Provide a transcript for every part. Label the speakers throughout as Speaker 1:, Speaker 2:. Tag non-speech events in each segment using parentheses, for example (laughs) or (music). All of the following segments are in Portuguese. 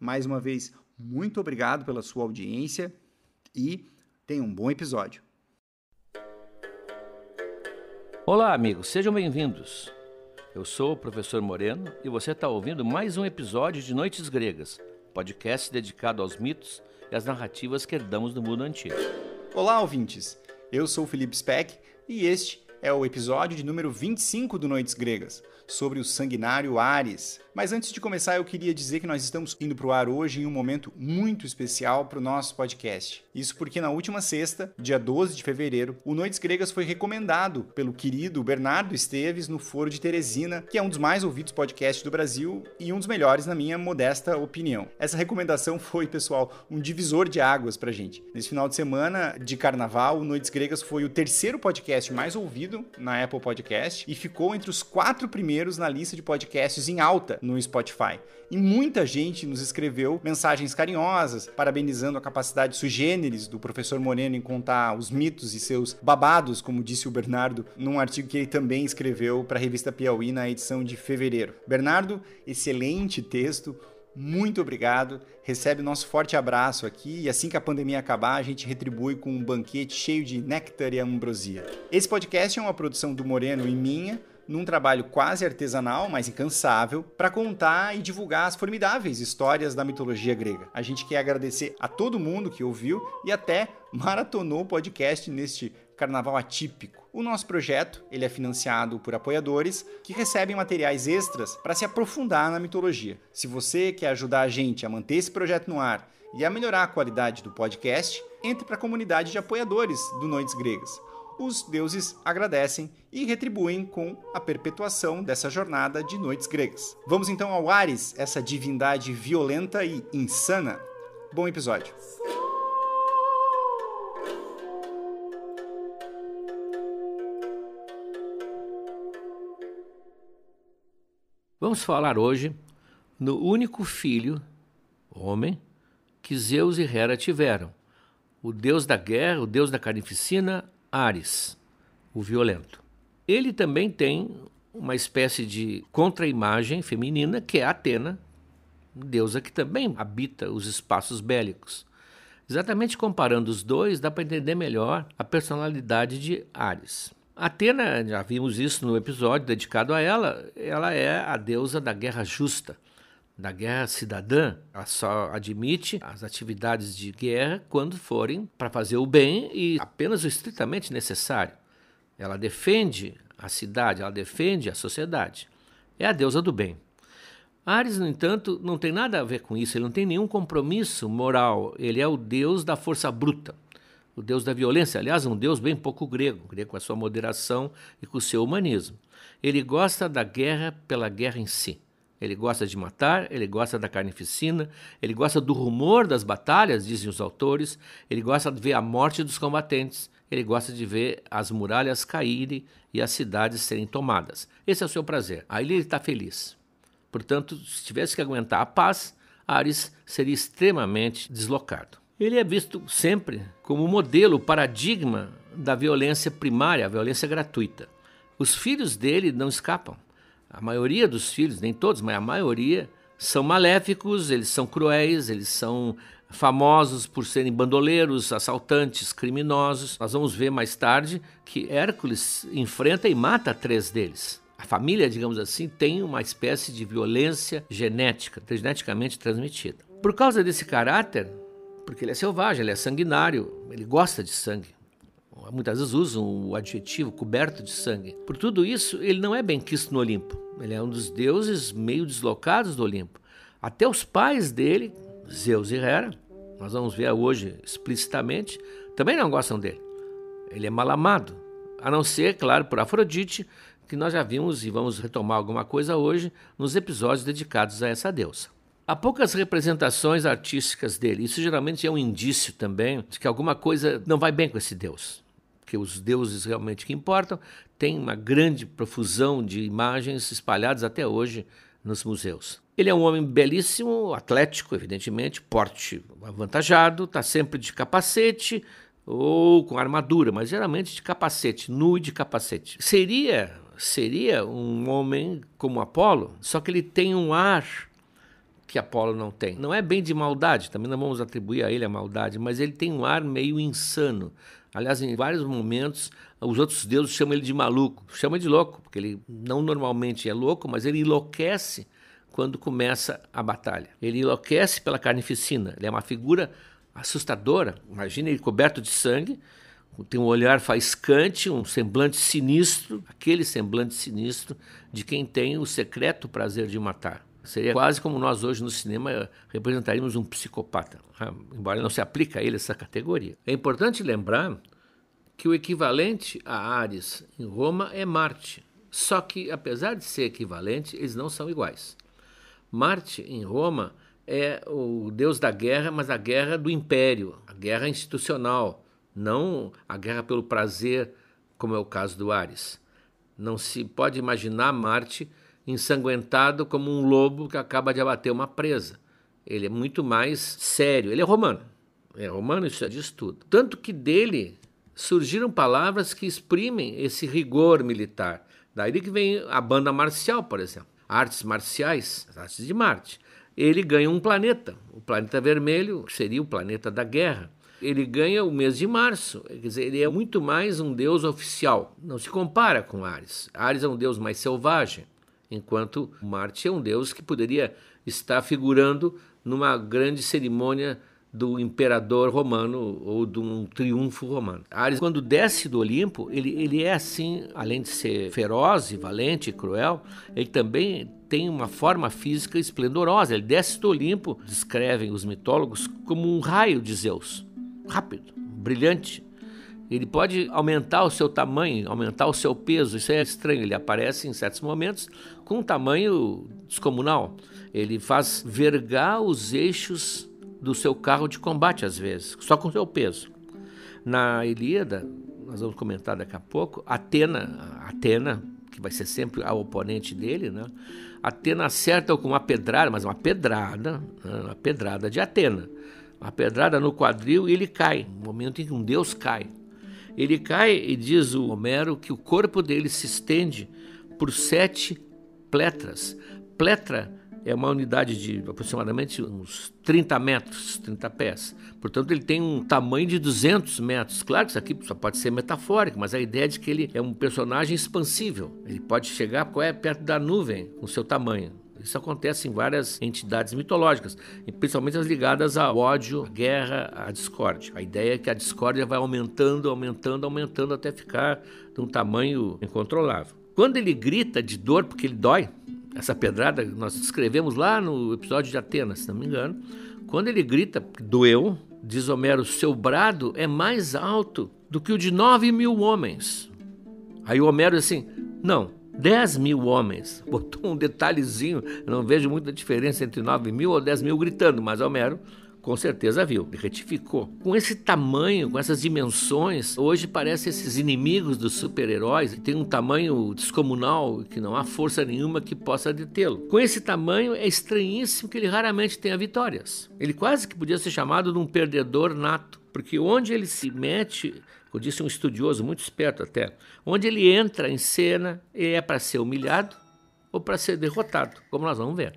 Speaker 1: mais uma vez, muito obrigado pela sua audiência e tenha um bom episódio.
Speaker 2: Olá, amigos, sejam bem-vindos. Eu sou o professor Moreno e você está ouvindo mais um episódio de Noites Gregas, podcast dedicado aos mitos e às narrativas que herdamos do mundo antigo.
Speaker 1: Olá, ouvintes! Eu sou o Felipe Speck e este é o episódio de número 25 do Noites Gregas, sobre o sanguinário Ares. Mas antes de começar, eu queria dizer que nós estamos indo para o ar hoje em um momento muito especial para o nosso podcast. Isso porque na última sexta, dia 12 de fevereiro, o Noites Gregas foi recomendado pelo querido Bernardo Esteves no Foro de Teresina, que é um dos mais ouvidos podcasts do Brasil e um dos melhores na minha modesta opinião. Essa recomendação (laughs) foi, pessoal, um divisor de águas pra gente. Nesse final de semana de carnaval, o Noites Gregas foi o terceiro podcast mais ouvido na Apple Podcast e ficou entre os quatro primeiros na lista de podcasts em alta no Spotify. E muita gente nos escreveu mensagens carinhosas, parabenizando a capacidade sugêneres do professor Moreno em contar os mitos e seus babados, como disse o Bernardo, num artigo que ele também escreveu para a revista Piauí na edição de fevereiro. Bernardo, excelente texto, muito obrigado. Recebe nosso forte abraço aqui e assim que a pandemia acabar, a gente retribui com um banquete cheio de néctar e ambrosia. Esse podcast é uma produção do Moreno e minha num trabalho quase artesanal, mas incansável, para contar e divulgar as formidáveis histórias da mitologia grega. A gente quer agradecer a todo mundo que ouviu e até maratonou o podcast neste carnaval atípico. O nosso projeto ele é financiado por apoiadores que recebem materiais extras para se aprofundar na mitologia. Se você quer ajudar a gente a manter esse projeto no ar e a melhorar a qualidade do podcast, entre para a comunidade de apoiadores do Noites Gregas os deuses agradecem e retribuem com a perpetuação dessa jornada de noites gregas. Vamos então ao Ares, essa divindade violenta e insana. Bom episódio.
Speaker 2: Vamos falar hoje no único filho, homem, que Zeus e Hera tiveram. O deus da guerra, o deus da carnificina, Ares, o violento. Ele também tem uma espécie de contra-imagem feminina, que é Atena, deusa que também habita os espaços bélicos. Exatamente comparando os dois, dá para entender melhor a personalidade de Ares. Atena, já vimos isso no episódio dedicado a ela, ela é a deusa da guerra justa da guerra cidadã, ela só admite as atividades de guerra quando forem para fazer o bem e apenas o estritamente necessário. Ela defende a cidade, ela defende a sociedade. É a deusa do bem. Ares, no entanto, não tem nada a ver com isso, ele não tem nenhum compromisso moral, ele é o deus da força bruta. o deus da violência. Aliás, um deus bem pouco grego, grego com a sua moderação e com o seu humanismo. Ele gosta da guerra pela guerra em si. Ele gosta de matar, ele gosta da carnificina, ele gosta do rumor das batalhas, dizem os autores, ele gosta de ver a morte dos combatentes, ele gosta de ver as muralhas caírem e as cidades serem tomadas. Esse é o seu prazer. Aí ele está feliz. Portanto, se tivesse que aguentar a paz, Ares seria extremamente deslocado. Ele é visto sempre como modelo, paradigma da violência primária, a violência gratuita. Os filhos dele não escapam. A maioria dos filhos, nem todos, mas a maioria, são maléficos, eles são cruéis, eles são famosos por serem bandoleiros, assaltantes, criminosos. Nós vamos ver mais tarde que Hércules enfrenta e mata três deles. A família, digamos assim, tem uma espécie de violência genética, geneticamente transmitida. Por causa desse caráter, porque ele é selvagem, ele é sanguinário, ele gosta de sangue. Muitas vezes usam o adjetivo coberto de sangue. Por tudo isso, ele não é bem quisto no Olimpo. Ele é um dos deuses meio deslocados do Olimpo. Até os pais dele, Zeus e Hera, nós vamos ver hoje explicitamente, também não gostam dele. Ele é mal amado, a não ser, claro, por Afrodite, que nós já vimos e vamos retomar alguma coisa hoje nos episódios dedicados a essa deusa. Há poucas representações artísticas dele. Isso geralmente é um indício também de que alguma coisa não vai bem com esse deus. Porque os deuses realmente que importam têm uma grande profusão de imagens espalhadas até hoje nos museus. Ele é um homem belíssimo, atlético, evidentemente, porte avantajado, está sempre de capacete ou com armadura, mas geralmente de capacete, nu e de capacete. Seria, seria um homem como Apolo, só que ele tem um ar que Apolo não tem. Não é bem de maldade, também não vamos atribuir a ele a maldade, mas ele tem um ar meio insano. Aliás, em vários momentos, os outros deuses chamam ele de maluco, chamam de louco, porque ele não normalmente é louco, mas ele enlouquece quando começa a batalha. Ele enlouquece pela carnificina, ele é uma figura assustadora. Imagina ele coberto de sangue, tem um olhar faiscante, um semblante sinistro, aquele semblante sinistro de quem tem o secreto prazer de matar. Seria quase como nós hoje no cinema representaríamos um psicopata, ah, embora não se aplique a ele essa categoria. É importante lembrar que o equivalente a Ares em Roma é Marte. Só que, apesar de ser equivalente, eles não são iguais. Marte, em Roma, é o deus da guerra, mas a guerra do império, a guerra institucional, não a guerra pelo prazer, como é o caso do Ares. Não se pode imaginar Marte ensanguentado como um lobo que acaba de abater uma presa. Ele é muito mais sério. Ele é romano. É romano, isso já diz tudo. Tanto que dele surgiram palavras que exprimem esse rigor militar. Daí que vem a banda marcial, por exemplo. Artes marciais, artes de Marte. Ele ganha um planeta, o planeta vermelho, que seria o planeta da guerra. Ele ganha o mês de março, quer dizer, ele é muito mais um deus oficial. Não se compara com Ares. Ares é um deus mais selvagem enquanto Marte é um deus que poderia estar figurando numa grande cerimônia do imperador romano ou de um triunfo romano. Ares, quando desce do Olimpo, ele, ele é assim, além de ser feroz, valente e cruel, ele também tem uma forma física esplendorosa. Ele desce do Olimpo, descrevem os mitólogos, como um raio de Zeus, rápido, brilhante, ele pode aumentar o seu tamanho, aumentar o seu peso, isso é estranho. Ele aparece em certos momentos com um tamanho descomunal. Ele faz vergar os eixos do seu carro de combate, às vezes, só com o seu peso. Na Ilíada, nós vamos comentar daqui a pouco, Atena, Atena, que vai ser sempre a oponente dele, né? Atena acerta com uma pedrada, mas uma pedrada, né? uma pedrada de Atena. Uma pedrada no quadril e ele cai, no momento em que um deus cai. Ele cai e diz o Homero que o corpo dele se estende por sete pletras. Pletra é uma unidade de aproximadamente uns 30 metros, 30 pés. Portanto, ele tem um tamanho de 200 metros. Claro que isso aqui só pode ser metafórico, mas a ideia é de que ele é um personagem expansível. Ele pode chegar é, perto da nuvem com seu tamanho. Isso acontece em várias entidades mitológicas, principalmente as ligadas ao ódio, à guerra, à discórdia. A ideia é que a discórdia vai aumentando, aumentando, aumentando até ficar de um tamanho incontrolável. Quando ele grita de dor, porque ele dói, essa pedrada nós descrevemos lá no episódio de Atenas, se não me engano, quando ele grita, doeu, diz Homero, seu brado é mais alto do que o de nove mil homens. Aí o Homero diz assim: não, 10 mil homens. (laughs) Botou um detalhezinho, não vejo muita diferença entre 9 mil ou 10 mil gritando, mas Homero com certeza viu, retificou. Com esse tamanho, com essas dimensões, hoje parece esses inimigos dos super-heróis, tem um tamanho descomunal que não há força nenhuma que possa detê-lo. Com esse tamanho, é estranhíssimo que ele raramente tenha vitórias. Ele quase que podia ser chamado de um perdedor nato, porque onde ele se mete, eu disse um estudioso muito esperto até, onde ele entra em cena, é para ser humilhado ou para ser derrotado, como nós vamos ver.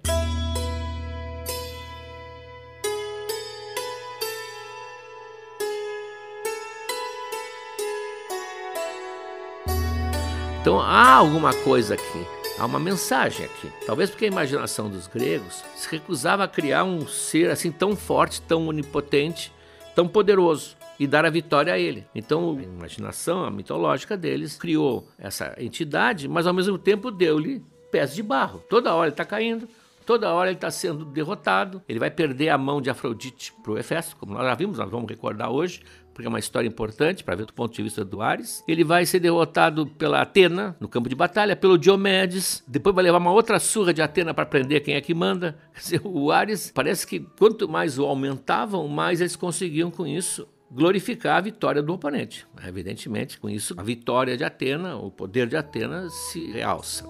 Speaker 2: Então há alguma coisa aqui, há uma mensagem aqui. Talvez porque a imaginação dos gregos se recusava a criar um ser assim tão forte, tão onipotente, tão poderoso e dar a vitória a ele. Então, a imaginação a mitológica deles criou essa entidade, mas ao mesmo tempo deu-lhe pés de barro. Toda hora ele está caindo, toda hora ele está sendo derrotado. Ele vai perder a mão de Afrodite para o Hefesto, como nós já vimos, nós vamos recordar hoje porque é uma história importante para ver do ponto de vista do Ares. Ele vai ser derrotado pela Atena no campo de batalha, pelo Diomedes, depois vai levar uma outra surra de Atena para prender quem é que manda. (laughs) O Ares parece que quanto mais o aumentavam, mais eles conseguiam com isso glorificar a vitória do oponente. Evidentemente, com isso, a vitória de Atena, o poder de Atena se realça.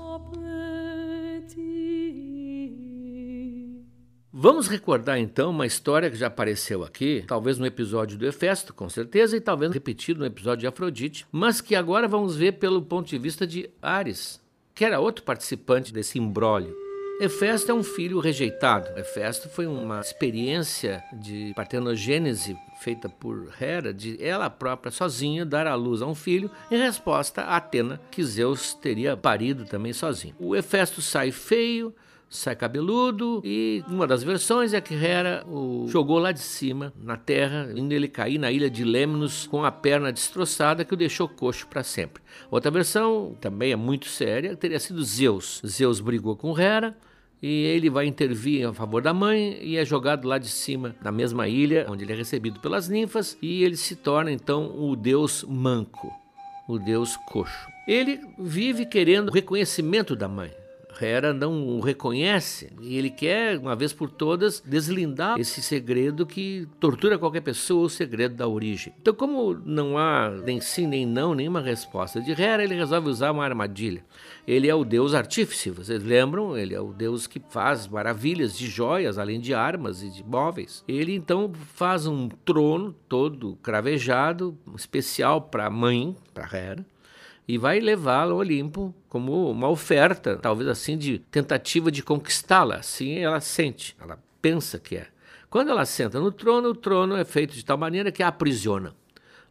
Speaker 2: Vamos recordar então uma história que já apareceu aqui, talvez no episódio do Hefesto, com certeza, e talvez repetido no episódio de Afrodite, mas que agora vamos ver pelo ponto de vista de Ares, que era outro participante desse imbróglio. Hefesto é um filho rejeitado. Hefesto foi uma experiência de partenogênese feita por Hera, de ela própria sozinha dar à luz a um filho, em resposta a Atena, que Zeus teria parido também sozinho. O Hefesto sai feio, sai cabeludo e uma das versões é que Hera o jogou lá de cima na terra, indo ele cair na ilha de Lemnos com a perna destroçada que o deixou coxo para sempre. Outra versão também é muito séria, teria sido Zeus. Zeus brigou com Hera, e ele vai intervir a favor da mãe e é jogado lá de cima, na mesma ilha, onde ele é recebido pelas ninfas, e ele se torna então o deus manco, o deus coxo. Ele vive querendo o reconhecimento da mãe. Hera não o reconhece e ele quer, uma vez por todas, deslindar esse segredo que tortura qualquer pessoa, o segredo da origem. Então, como não há nem sim nem não, nenhuma resposta de Hera, ele resolve usar uma armadilha. Ele é o deus artífice, vocês lembram? Ele é o deus que faz maravilhas de joias, além de armas e de móveis. Ele então faz um trono todo cravejado, especial para a mãe, para Hera e vai levá-la ao Olimpo como uma oferta, talvez assim, de tentativa de conquistá-la. Assim ela sente, ela pensa que é. Quando ela senta no trono, o trono é feito de tal maneira que a aprisiona.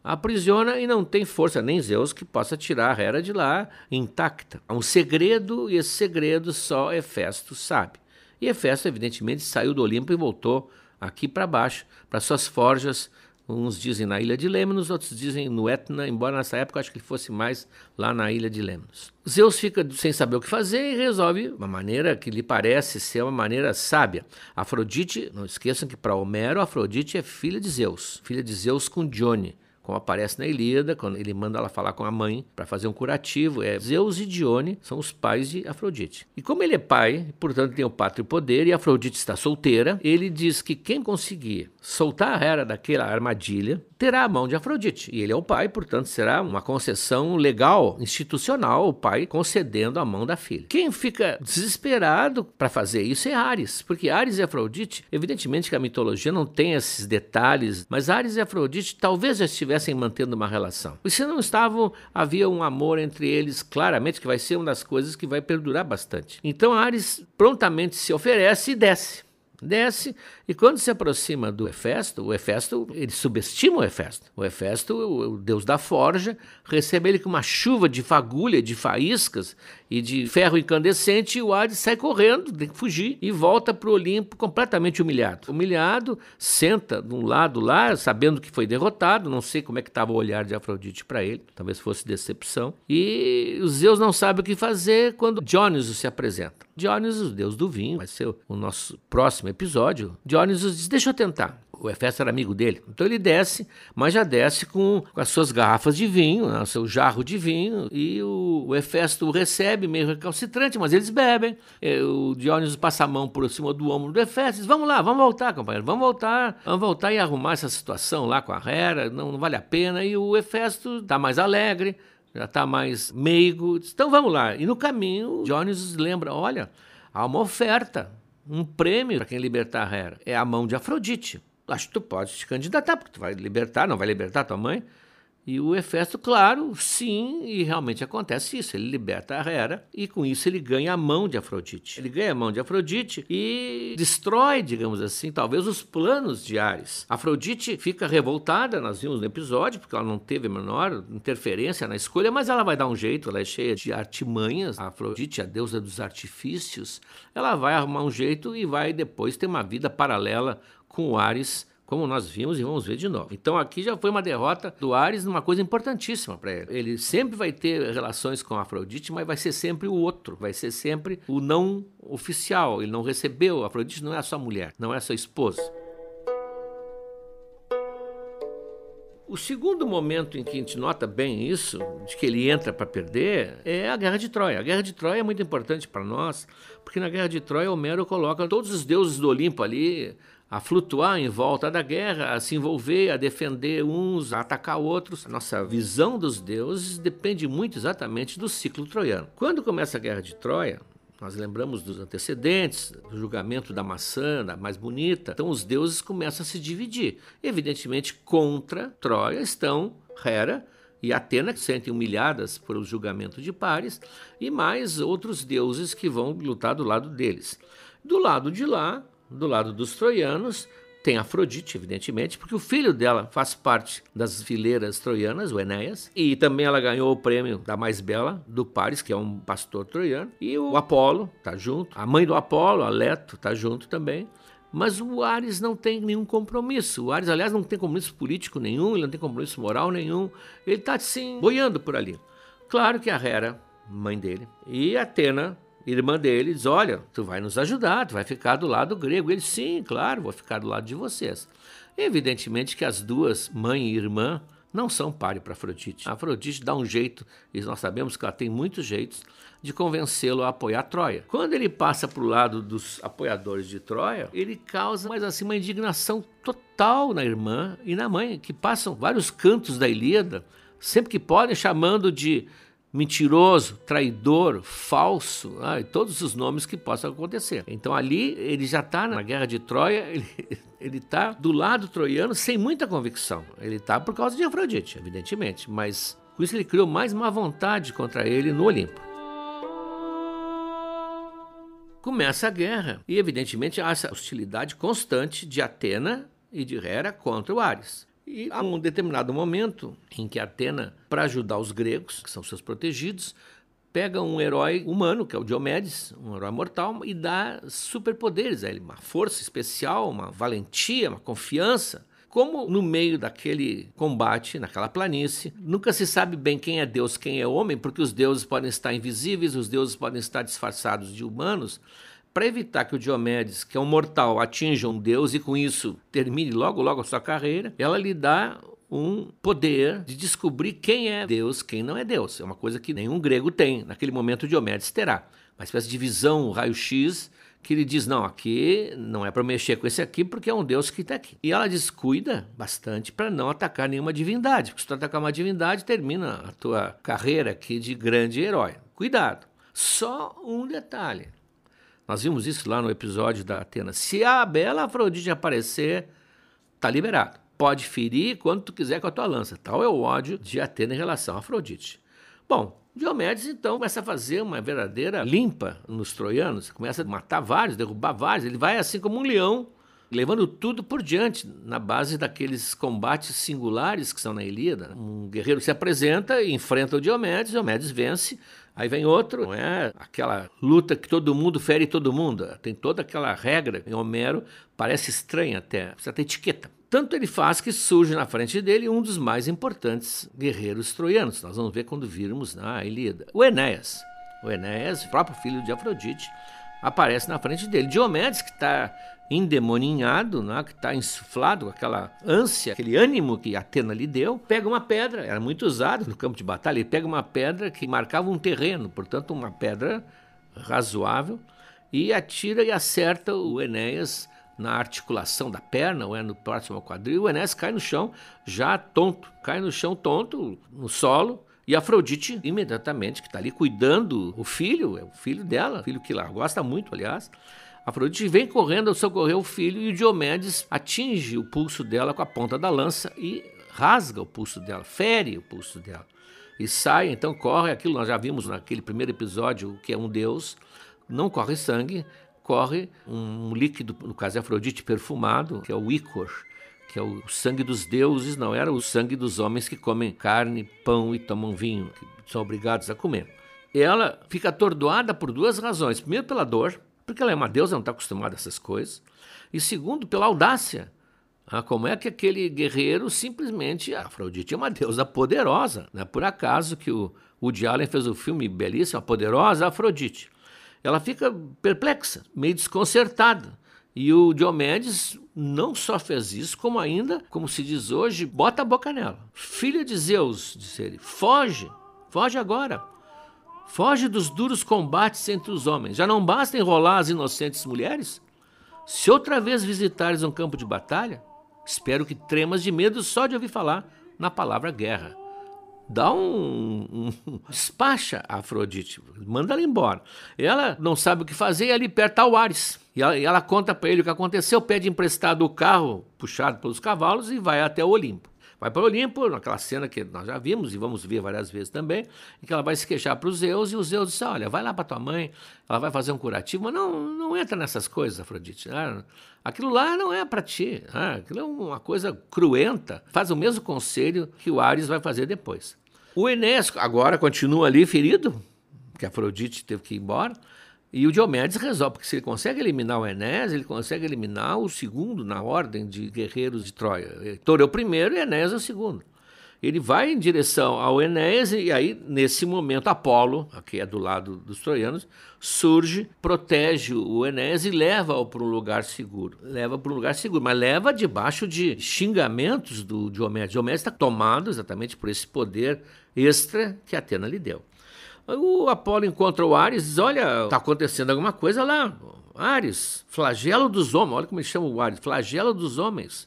Speaker 2: A aprisiona e não tem força, nem Zeus, que possa tirar a Hera de lá intacta. Há um segredo e esse segredo só Hefesto sabe. E Hefesto, evidentemente, saiu do Olimpo e voltou aqui para baixo, para suas forjas Uns dizem na ilha de Lemnos, outros dizem no Etna, embora nessa época acho que ele fosse mais lá na ilha de Lemnos. Zeus fica sem saber o que fazer e resolve uma maneira que lhe parece ser uma maneira sábia. Afrodite, não esqueçam que para Homero, Afrodite é filha de Zeus, filha de Zeus com Dione como aparece na Ilíada, quando ele manda ela falar com a mãe para fazer um curativo. É Zeus e Dione são os pais de Afrodite. E como ele é pai, portanto tem o pátrio poder e Afrodite está solteira, ele diz que quem conseguir soltar a Hera daquela armadilha terá a mão de Afrodite. E ele é o pai, portanto será uma concessão legal, institucional, o pai concedendo a mão da filha. Quem fica desesperado para fazer isso é Ares, porque Ares e Afrodite, evidentemente que a mitologia não tem esses detalhes, mas Ares e Afrodite talvez já estivessem estivessem mantendo uma relação. E se não estavam, havia um amor entre eles, claramente, que vai ser uma das coisas que vai perdurar bastante. Então Ares prontamente se oferece e desce. Desce e quando se aproxima do Hefesto, o Hefesto, ele subestima o Hefesto. O Hefesto, o, deus da forja, recebe ele com uma chuva de fagulha, de faíscas e de ferro incandescente, e o Hades sai correndo, tem que fugir, e volta para o Olimpo completamente humilhado. Humilhado, senta de um lado lá, sabendo que foi derrotado, não sei como é que estava o olhar de Afrodite para ele, talvez fosse decepção, e os Zeus não sabem o que fazer quando Dioniso se apresenta. Dioniso, o deus do vinho, vai ser o nosso próximo episódio. Dionisos diz: Deixa eu tentar. O Hefesto era amigo dele. Então ele desce, mas já desce com, com as suas garrafas de vinho, né, o seu jarro de vinho, e o, o Hefesto o recebe meio recalcitrante, mas eles bebem. É, o Diógenes passa a mão por cima do ombro do Hefesto e diz: Vamos lá, vamos voltar, companheiro, vamos voltar, vamos voltar e arrumar essa situação lá com a Hera, não, não vale a pena. E o Hefesto está mais alegre, já está mais meigo. Diz, então vamos lá. E no caminho, Diógenes lembra: Olha, há uma oferta um prêmio para quem libertar a Hera. É a mão de Afrodite. Acho que tu pode te candidatar, porque tu vai libertar, não vai libertar tua mãe. E o Hefesto, claro, sim, e realmente acontece isso. Ele liberta a Hera e com isso ele ganha a mão de Afrodite. Ele ganha a mão de Afrodite e destrói, digamos assim, talvez os planos de Ares. Afrodite fica revoltada, nós vimos no episódio, porque ela não teve a menor interferência na escolha, mas ela vai dar um jeito, ela é cheia de artimanhas. A Afrodite, a deusa dos artifícios, ela vai arrumar um jeito e vai depois ter uma vida paralela com o Ares como nós vimos e vamos ver de novo. Então aqui já foi uma derrota do Ares numa coisa importantíssima para ele. Ele sempre vai ter relações com Afrodite, mas vai ser sempre o outro, vai ser sempre o não oficial. Ele não recebeu, Afrodite não é a sua mulher, não é a sua esposa. O segundo momento em que a gente nota bem isso, de que ele entra para perder, é a Guerra de Troia. A Guerra de Troia é muito importante para nós, porque na Guerra de Troia Homero coloca todos os deuses do Olimpo ali a flutuar em volta da guerra, a se envolver, a defender uns, a atacar outros. A nossa visão dos deuses depende muito exatamente do ciclo troiano. Quando começa a Guerra de Troia, nós lembramos dos antecedentes, do julgamento da maçã, da mais bonita. Então os deuses começam a se dividir. Evidentemente, contra Troia estão Hera e Atena, que se sentem humilhadas por o julgamento de pares, e mais outros deuses que vão lutar do lado deles. Do lado de lá, do lado dos troianos, tem Afrodite, evidentemente, porque o filho dela faz parte das fileiras troianas, o Enéas, e também ela ganhou o prêmio da mais bela do Paris, que é um pastor troiano, e o Apolo está junto, a mãe do Apolo, a Leto, está junto também. Mas o Ares não tem nenhum compromisso. O Ares, aliás, não tem compromisso político nenhum, ele não tem compromisso moral nenhum. Ele está assim, boiando por ali. Claro que a Hera, mãe dele, e Atena, irmã dele diz: Olha, tu vai nos ajudar, tu vai ficar do lado grego. Ele, sim, claro, vou ficar do lado de vocês. Evidentemente que as duas, mãe e irmã, não são páreo para Afrodite. A Afrodite dá um jeito, e nós sabemos que ela tem muitos jeitos, de convencê-lo a apoiar Troia. Quando ele passa para o lado dos apoiadores de Troia, ele causa, mas assim, uma indignação total na irmã e na mãe, que passam vários cantos da Ilíada, sempre que podem, chamando de mentiroso, traidor, falso, ah, todos os nomes que possam acontecer. Então ali ele já está na guerra de Troia, (laughs) ele está do lado troiano sem muita convicção. Ele está por causa de Afrodite, evidentemente, mas com isso ele criou mais má vontade contra ele no Olimpo. Começa a guerra e, evidentemente, há essa hostilidade constante de Atena e de Hera contra o Ares. E há um determinado momento em que Atena, para ajudar os gregos, que são seus protegidos, pega um herói humano, que é o Diomedes, um herói mortal, e dá superpoderes a ele, uma força especial, uma valentia, uma confiança. Como no meio daquele combate, naquela planície, nunca se sabe bem quem é Deus, quem é homem, porque os deuses podem estar invisíveis, os deuses podem estar disfarçados de humanos para evitar que o Diomedes, que é um mortal, atinja um deus e com isso termine logo logo a sua carreira, ela lhe dá um poder de descobrir quem é Deus, quem não é Deus. É uma coisa que nenhum grego tem. Naquele momento, Diomedes terá. Uma espécie de visão, raio-x, que ele diz: não, aqui não é para mexer com esse aqui, porque é um Deus que está aqui. E ela descuida bastante para não atacar nenhuma divindade, porque se tu atacar uma divindade, termina a tua carreira aqui de grande herói. Cuidado. Só um detalhe. Nós vimos isso lá no episódio da Atena. Se a bela Afrodite aparecer, tá liberado. Pode ferir quando tu quiser com a tua lança. Tal é o ódio de Atena em relação a Afrodite. Bom, Diomedes então começa a fazer uma verdadeira limpa nos troianos, começa a matar vários, derrubar vários. Ele vai assim como um leão, levando tudo por diante, na base daqueles combates singulares que são na Ilíada. Um guerreiro se apresenta e enfrenta o Diomedes, Diomedes vence, Aí vem outro, não é aquela luta que todo mundo fere todo mundo. Tem toda aquela regra em Homero, parece estranha até, precisa ter etiqueta. Tanto ele faz que surge na frente dele um dos mais importantes guerreiros troianos. Nós vamos ver quando virmos na Ilíada. O Enéas. O Enéas, próprio filho de Afrodite, aparece na frente dele. Diomedes, que está endemoninhado, né, que está insuflado com aquela ânsia, aquele ânimo que Atena lhe deu, pega uma pedra, era muito usado no campo de batalha, ele pega uma pedra que marcava um terreno, portanto uma pedra razoável, e atira e acerta o Enéas na articulação da perna, ou é no próximo quadril, o Enéas cai no chão já tonto, cai no chão tonto, no solo, e Afrodite, imediatamente, que está ali cuidando o filho, é o filho dela, filho que ela gosta muito, aliás, Afrodite vem correndo ao socorrer o filho e o Diomedes atinge o pulso dela com a ponta da lança e rasga o pulso dela, fere o pulso dela. E sai, então corre aquilo, nós já vimos naquele primeiro episódio, que é um deus, não corre sangue, corre um líquido, no caso é Afrodite perfumado, que é o ícor, que é o sangue dos deuses, não era o sangue dos homens que comem carne, pão e tomam vinho, que são obrigados a comer. Ela fica atordoada por duas razões. Primeiro, pela dor, porque ela é uma deusa, não está acostumada a essas coisas. E segundo, pela audácia. Ah, como é que aquele guerreiro simplesmente. Afrodite é uma deusa poderosa. Não é por acaso que o Woody Allen fez o filme belíssimo, A Poderosa Afrodite. Ela fica perplexa, meio desconcertada. E o Diomedes não só fez isso, como ainda, como se diz hoje, bota a boca nela. Filha de Zeus, disse ele, foge, foge agora. Foge dos duros combates entre os homens. Já não basta enrolar as inocentes mulheres? Se outra vez visitares um campo de batalha, espero que tremas de medo só de ouvir falar na palavra guerra dá um, um, despacha a Afrodite, manda ela embora. Ela não sabe o que fazer e ali perto está o Ares. E ela, e ela conta para ele o que aconteceu, pede emprestado o carro puxado pelos cavalos e vai até o Olimpo. Vai para o Olimpo, naquela cena que nós já vimos e vamos ver várias vezes também, em que ela vai se queixar para os Zeus e os Zeus dizem: Olha, vai lá para tua mãe, ela vai fazer um curativo, mas não, não entra nessas coisas, Afrodite. Ah, aquilo lá não é para ti, ah, aquilo é uma coisa cruenta. Faz o mesmo conselho que o Ares vai fazer depois. O Enéas agora continua ali ferido, que Afrodite teve que ir embora. E o Diomedes resolve, porque se ele consegue eliminar o Enéas, ele consegue eliminar o segundo na ordem de guerreiros de Troia. Thor é o primeiro e Enéas é o segundo. Ele vai em direção ao Enéas e aí, nesse momento, Apolo, que é do lado dos troianos, surge, protege o Enéas e leva-o para um lugar seguro. Leva para um lugar seguro, mas leva debaixo de xingamentos do Diomedes. Diomedes está tomado exatamente por esse poder extra que Atena lhe deu. O Apolo encontra o Ares diz: Olha, está acontecendo alguma coisa lá. Ares, flagelo dos homens. Olha como ele chama o Ares: flagelo dos homens.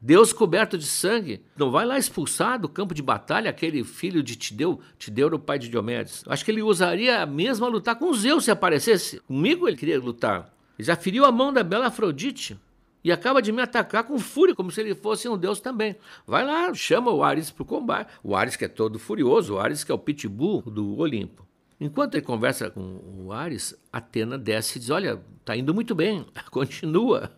Speaker 2: Deus coberto de sangue. Não vai lá expulsar do campo de batalha aquele filho de Tideu. Tideu era o pai de Diomedes. Acho que ele usaria mesmo a lutar com Zeus se aparecesse. Comigo ele queria lutar. Ele já feriu a mão da bela Afrodite e acaba de me atacar com fúria, como se ele fosse um deus também. Vai lá, chama o Ares para o combate. O Ares que é todo furioso, o Ares que é o pitbull do Olimpo. Enquanto ele conversa com o Ares, Atena desce e diz: Olha, está indo muito bem, (laughs) continua.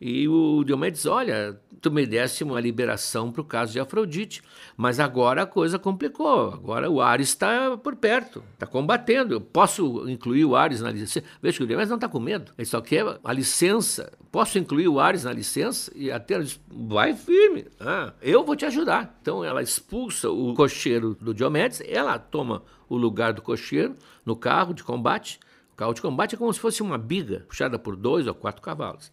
Speaker 2: E o Diomedes: Olha, tu me desse uma liberação para o caso de Afrodite, mas agora a coisa complicou. Agora o Ares está por perto, está combatendo. Eu posso incluir o Ares na licença? Veja que o Diomedes não está com medo, ele só quer a licença. Posso incluir o Ares na licença? E Atena diz: Vai firme, ah, eu vou te ajudar. Então ela expulsa o cocheiro do Diomedes, ela toma o lugar do cocheiro no carro de combate. O carro de combate é como se fosse uma biga puxada por dois ou quatro cavalos.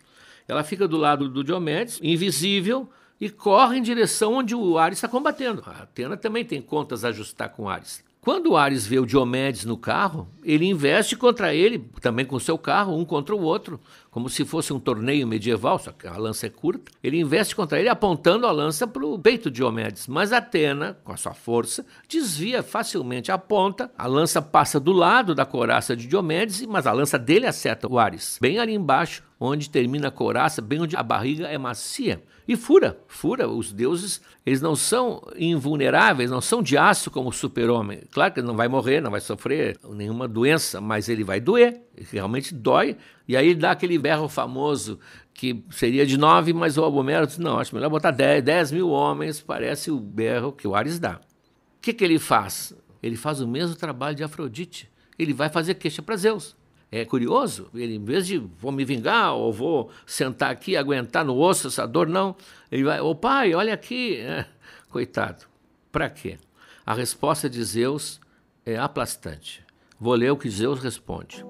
Speaker 2: Ela fica do lado do Diomedes, invisível, e corre em direção onde o Ares está combatendo. A Atena também tem contas a ajustar com o Ares. Quando o Ares vê o Diomedes no carro, ele investe contra ele, também com seu carro, um contra o outro, como se fosse um torneio medieval, só que a lança é curta. Ele investe contra ele, apontando a lança para o peito de Diomedes. Mas Atena, com a sua força, desvia facilmente a ponta, a lança passa do lado da coraça de Diomedes, mas a lança dele acerta o Ares, bem ali embaixo, onde termina a coraça, bem onde a barriga é macia. E fura, fura. Os deuses, eles não são invulneráveis, não são de aço como o super-homem. Claro que ele não vai morrer, não vai sofrer nenhuma doença, mas ele vai doer, realmente dói. E aí dá aquele berro famoso que seria de nove, mas o Homero disse, não, acho melhor botar dez, dez mil homens, parece o berro que o Ares dá. O que, que ele faz? Ele faz o mesmo trabalho de Afrodite. Ele vai fazer queixa para Zeus. É curioso, ele, em vez de vou me vingar ou vou sentar aqui aguentar no osso essa dor, não. Ele vai, ô pai, olha aqui. É, coitado, para quê? A resposta de Zeus é aplastante. Vou ler o que Zeus responde.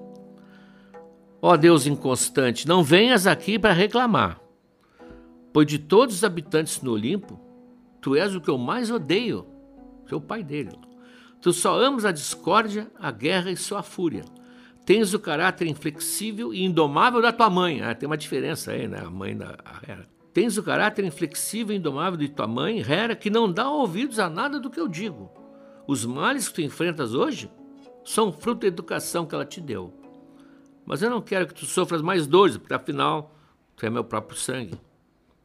Speaker 2: Ó Deus inconstante, não venhas aqui para reclamar, pois de todos os habitantes no Olimpo, tu és o que eu mais odeio, seu pai dele. Tu só amas a discórdia, a guerra e sua fúria. Tens o caráter inflexível e indomável da tua mãe. Ah, tem uma diferença aí, né? A mãe da Hera. Tens o caráter inflexível e indomável de tua mãe, Hera, que não dá ouvidos a nada do que eu digo. Os males que tu enfrentas hoje são fruto da educação que ela te deu. Mas eu não quero que tu sofras mais dores, porque afinal tu é meu próprio sangue.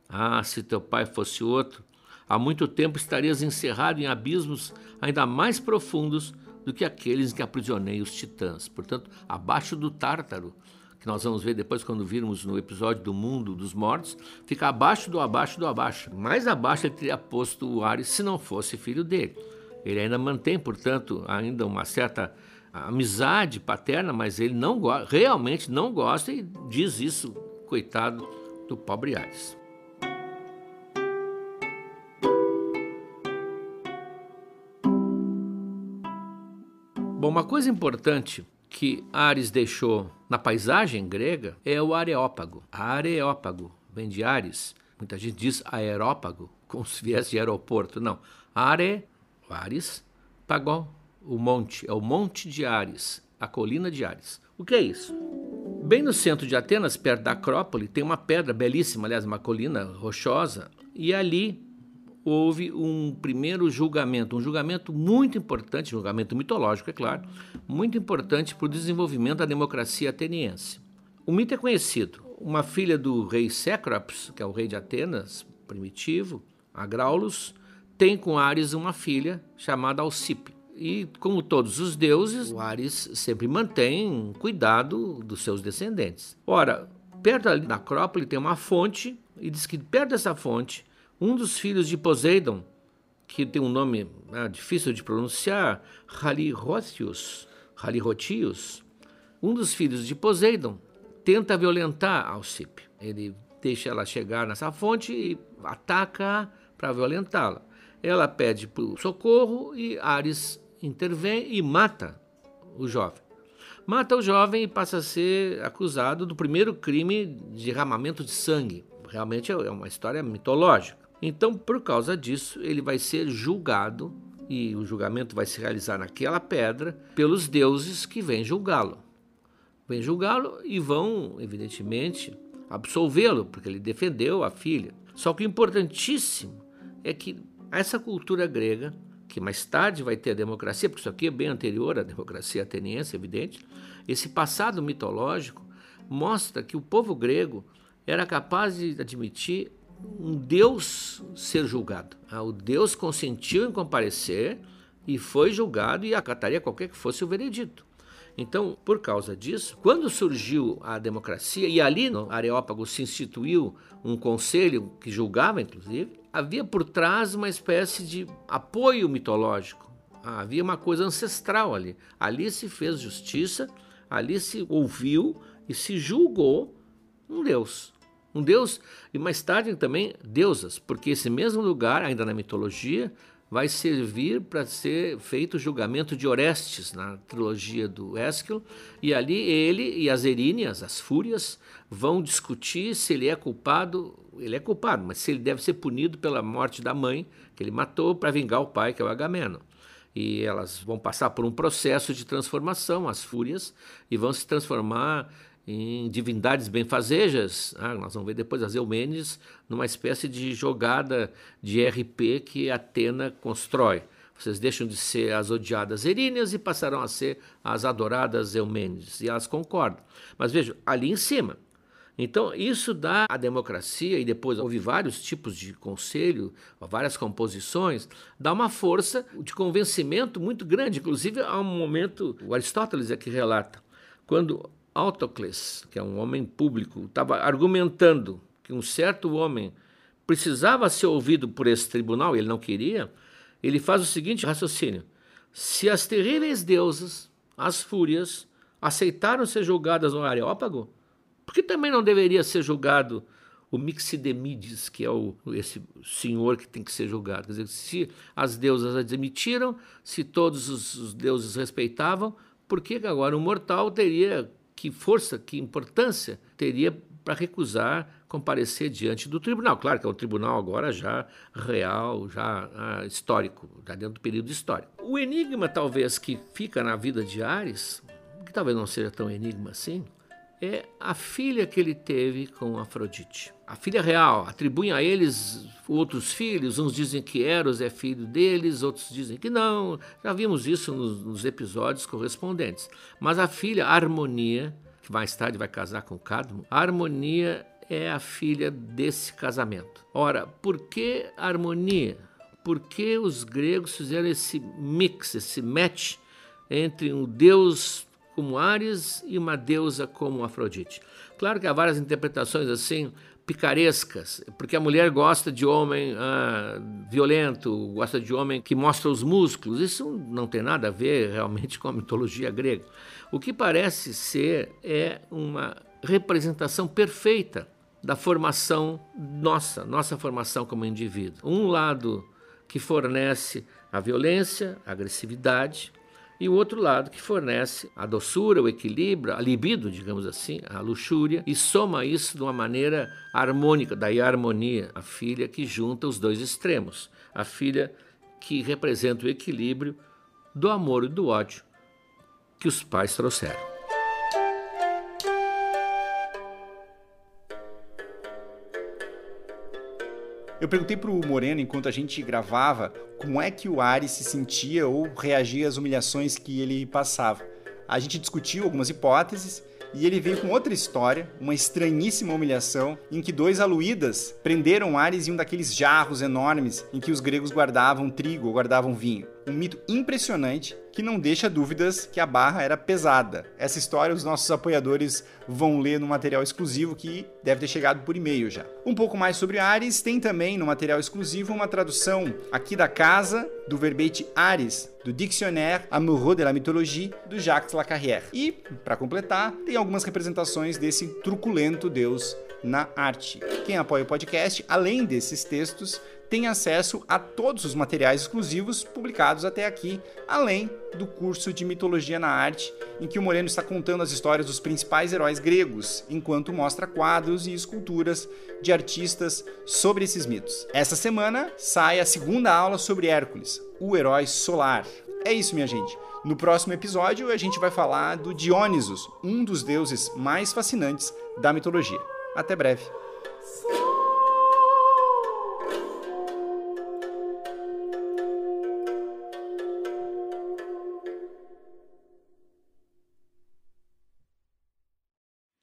Speaker 2: Ah, se teu pai fosse outro, há muito tempo estarias encerrado em abismos ainda mais profundos do que aqueles em que aprisionei os titãs. Portanto, abaixo do Tártaro, que nós vamos ver depois quando virmos no episódio do mundo dos mortos, fica abaixo do abaixo do abaixo. Mais abaixo ele teria posto o Ares se não fosse filho dele. Ele ainda mantém, portanto, ainda uma certa amizade paterna, mas ele não realmente não gosta e diz isso, coitado do pobre Ares. Bom, uma coisa importante que Ares deixou na paisagem grega é o areópago. Areópago vem de Ares. Muita gente diz aerópago, como se viesse de aeroporto. Não. Are, Ares, pagou, o monte. É o Monte de Ares, a colina de Ares. O que é isso? Bem no centro de Atenas, perto da Acrópole, tem uma pedra belíssima, aliás, uma colina rochosa, e ali houve um primeiro julgamento, um julgamento muito importante, julgamento mitológico, é claro, muito importante para o desenvolvimento da democracia ateniense. O mito é conhecido. Uma filha do rei Cécrops, que é o rei de Atenas, primitivo, Agraulus, tem com Ares uma filha chamada Alcipe. E, como todos os deuses, o Ares sempre mantém cuidado dos seus descendentes. Ora, perto ali da Acrópole tem uma fonte, e diz que perto dessa fonte um dos filhos de Poseidon, que tem um nome ah, difícil de pronunciar, Halirotius, Halirotius, um dos filhos de Poseidon tenta violentar Alcipe. Ele deixa ela chegar nessa fonte e ataca para violentá-la. Ela pede por socorro e Ares intervém e mata o jovem. Mata o jovem e passa a ser acusado do primeiro crime de derramamento de sangue. Realmente é uma história mitológica. Então, por causa disso, ele vai ser julgado e o julgamento vai se realizar naquela pedra pelos deuses que vêm julgá-lo. Vêm julgá-lo e vão, evidentemente, absolvê-lo, porque ele defendeu a filha. Só que o importantíssimo é que essa cultura grega, que mais tarde vai ter a democracia, porque isso aqui é bem anterior à democracia ateniense, evidente, esse passado mitológico mostra que o povo grego era capaz de admitir um Deus ser julgado. Ah, o Deus consentiu em comparecer e foi julgado e acataria qualquer que fosse o veredito. Então, por causa disso, quando surgiu a democracia, e ali no Areópago se instituiu um conselho que julgava, inclusive, havia por trás uma espécie de apoio mitológico. Havia uma coisa ancestral ali. Ali se fez justiça, ali se ouviu e se julgou um Deus. Um deus e mais tarde também deusas, porque esse mesmo lugar, ainda na mitologia, vai servir para ser feito o julgamento de Orestes na trilogia do Ésquilo, e ali ele e as Eríneas, as fúrias, vão discutir se ele é culpado, ele é culpado, mas ele deve ser punido pela morte da mãe que ele matou para vingar o pai, que é o Agamemnon. E elas vão passar por um processo de transformação, as fúrias, e vão se transformar em divindades benfazejas. Ah, nós vamos ver depois as Eumênides numa espécie de jogada de RP que Atena constrói. Vocês deixam de ser as odiadas Eríneas e passarão a ser as adoradas Eumênides. E elas concordam. Mas vejam, ali em cima. Então, isso dá à democracia, e depois houve vários tipos de conselho, várias composições, dá uma força de convencimento muito grande. Inclusive, há um momento, o Aristóteles é que relata, quando Autocles, que é um homem público, estava argumentando que um certo homem precisava ser ouvido por esse tribunal, e ele não queria, ele faz o seguinte raciocínio: se as terríveis deusas, as fúrias, aceitaram ser julgadas no Areópago, por que também não deveria ser julgado o Mixidemides, que é o, esse senhor que tem que ser julgado? Quer dizer, se as deusas admitiram, se todos os, os deuses respeitavam, por que agora um mortal teria que força, que importância teria para recusar comparecer diante do tribunal. Claro que é um tribunal agora já real, já ah, histórico, já dentro do período histórico. O enigma, talvez, que fica na vida de Ares, que talvez não seja tão enigma assim, é a filha que ele teve com Afrodite. A filha real, atribuem a eles outros filhos, uns dizem que Eros é filho deles, outros dizem que não. Já vimos isso nos, nos episódios correspondentes. Mas a filha, Harmonia, que mais tarde vai casar com Cadmo, Harmonia é a filha desse casamento. Ora, por que harmonia? Por que os gregos fizeram esse mix, esse match entre um deus como Ares e uma deusa como Afrodite? Claro que há várias interpretações assim, picarescas, porque a mulher gosta de homem ah, violento, gosta de homem que mostra os músculos. Isso não tem nada a ver realmente (laughs) com a mitologia grega. O que parece ser é uma representação perfeita da formação nossa, nossa formação como indivíduo. Um lado que fornece a violência, a agressividade, e o outro lado que fornece a doçura, o equilíbrio, a libido, digamos assim, a luxúria, e soma isso de uma maneira harmônica, daí a harmonia, a filha que junta os dois extremos, a filha que representa o equilíbrio do amor e do ódio que os pais trouxeram.
Speaker 1: Eu perguntei pro Moreno, enquanto a gente gravava, como é que o Ari se sentia ou reagia às humilhações que ele passava. A gente discutiu algumas hipóteses e ele veio com outra história, uma estranhíssima humilhação, em que dois aluídas prenderam Ares em um daqueles jarros enormes em que os gregos guardavam trigo ou guardavam vinho. Um mito impressionante que não deixa dúvidas que a barra era pesada. Essa história os nossos apoiadores vão ler no material exclusivo que deve ter chegado por e-mail já. Um pouco mais sobre Ares, tem também no material exclusivo uma tradução aqui da casa do verbete Ares, do Dictionnaire Amoureux de la Mythologie, do Jacques Lacarrière. E, para completar, tem algumas representações desse truculento deus na arte. Quem apoia o podcast, além desses textos, tem acesso a todos os materiais exclusivos publicados até aqui, além do curso de Mitologia na Arte, em que o Moreno está contando as histórias dos principais heróis gregos, enquanto mostra quadros e esculturas de artistas sobre esses mitos. Essa semana sai a segunda aula sobre Hércules, o herói solar. É isso, minha gente. No próximo episódio, a gente vai falar do Dionysus, um dos deuses mais fascinantes da mitologia. Até breve.